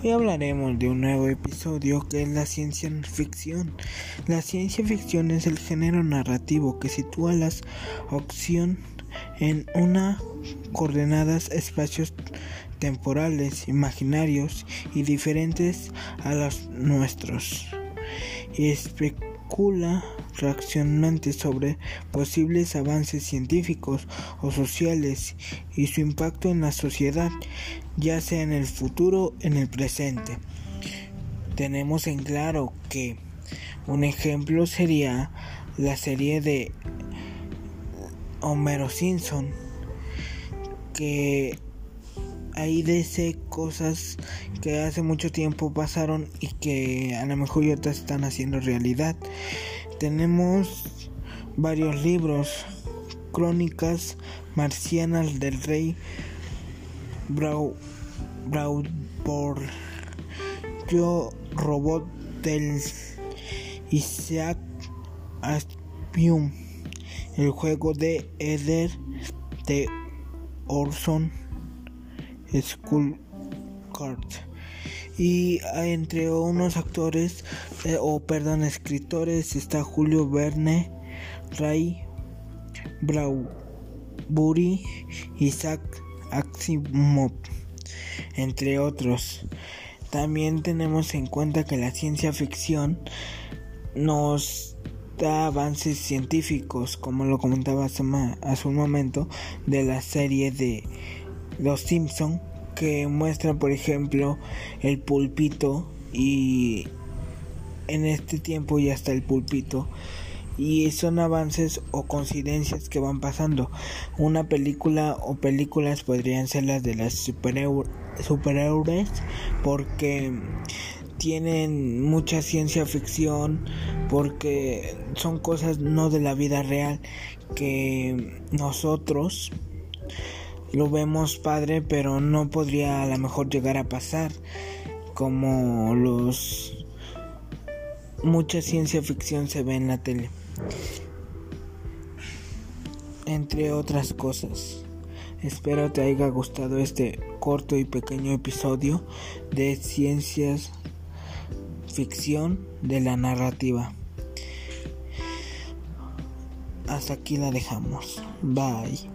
Hoy hablaremos de un nuevo episodio que es la ciencia ficción. La ciencia ficción es el género narrativo que sitúa la opción en una coordenadas espacios temporales, imaginarios y diferentes a los nuestros. Y especula sobre posibles avances científicos o sociales y su impacto en la sociedad, ya sea en el futuro en el presente. Tenemos en claro que un ejemplo sería la serie de Homero Simpson, que ahí dice cosas que hace mucho tiempo pasaron y que a lo mejor ya están haciendo realidad. Tenemos varios libros, crónicas marcianas del rey Brau, por Yo Robot del Isaac Aspium, el juego de Eder de Orson School Card y entre unos actores eh, o perdón escritores está Julio Verne, Ray Bradbury, Isaac Asimov, entre otros. También tenemos en cuenta que la ciencia ficción nos da avances científicos, como lo comentaba hace un momento, de la serie de Los Simpson que muestra por ejemplo el pulpito y en este tiempo ya está el pulpito y son avances o coincidencias que van pasando. Una película o películas podrían ser las de las superhéroes porque tienen mucha ciencia ficción porque son cosas no de la vida real que nosotros lo vemos padre, pero no podría a lo mejor llegar a pasar como los mucha ciencia ficción se ve en la tele. Entre otras cosas. Espero te haya gustado este corto y pequeño episodio de ciencias ficción de la narrativa. Hasta aquí la dejamos. Bye.